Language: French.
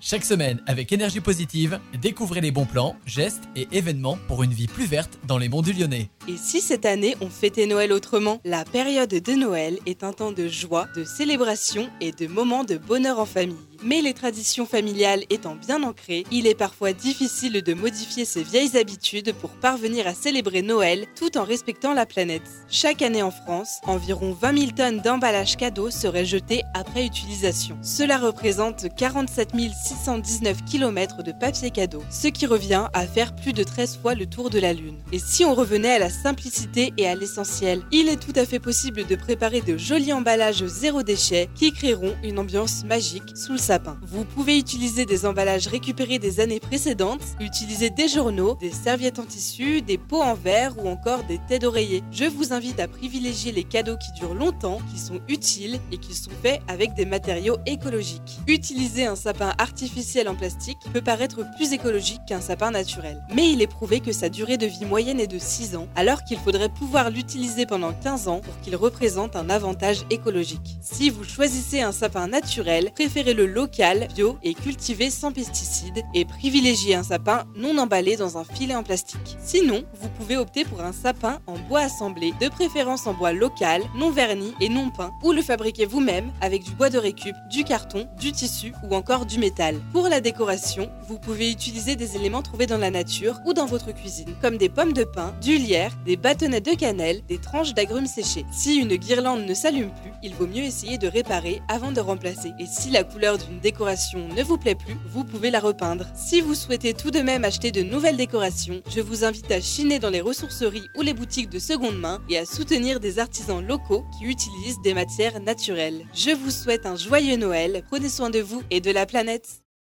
Chaque semaine, avec énergie positive, découvrez les bons plans, gestes et événements pour une vie plus verte dans les monts du Lyonnais. Et si cette année on fêtait Noël autrement? La période de Noël est un temps de joie, de célébration et de moments de bonheur en famille. Mais les traditions familiales étant bien ancrées, il est parfois difficile de modifier ces vieilles habitudes pour parvenir à célébrer Noël tout en respectant la planète. Chaque année en France, environ 20 000 tonnes d'emballages cadeaux seraient jetées après utilisation. Cela représente 47 619 km de papier cadeau, ce qui revient à faire plus de 13 fois le tour de la Lune. Et si on revenait à la simplicité et à l'essentiel, il est tout à fait possible de préparer de jolis emballages zéro déchet qui créeront une ambiance magique sous le vous pouvez utiliser des emballages récupérés des années précédentes, utiliser des journaux, des serviettes en tissu, des pots en verre ou encore des têtes d'oreiller. Je vous invite à privilégier les cadeaux qui durent longtemps, qui sont utiles et qui sont faits avec des matériaux écologiques. Utiliser un sapin artificiel en plastique peut paraître plus écologique qu'un sapin naturel. Mais il est prouvé que sa durée de vie moyenne est de 6 ans, alors qu'il faudrait pouvoir l'utiliser pendant 15 ans pour qu'il représente un avantage écologique. Si vous choisissez un sapin naturel, préférez-le local, bio et cultivé sans pesticides et privilégier un sapin non emballé dans un filet en plastique. Sinon, vous pouvez opter pour un sapin en bois assemblé, de préférence en bois local, non verni et non peint, ou le fabriquer vous-même avec du bois de récup, du carton, du tissu ou encore du métal. Pour la décoration, vous pouvez utiliser des éléments trouvés dans la nature ou dans votre cuisine, comme des pommes de pin, du lierre, des bâtonnets de cannelle, des tranches d'agrumes séchés. Si une guirlande ne s'allume plus, il vaut mieux essayer de réparer avant de remplacer. Et si la couleur du une décoration ne vous plaît plus, vous pouvez la repeindre. Si vous souhaitez tout de même acheter de nouvelles décorations, je vous invite à chiner dans les ressourceries ou les boutiques de seconde main et à soutenir des artisans locaux qui utilisent des matières naturelles. Je vous souhaite un joyeux Noël, prenez soin de vous et de la planète.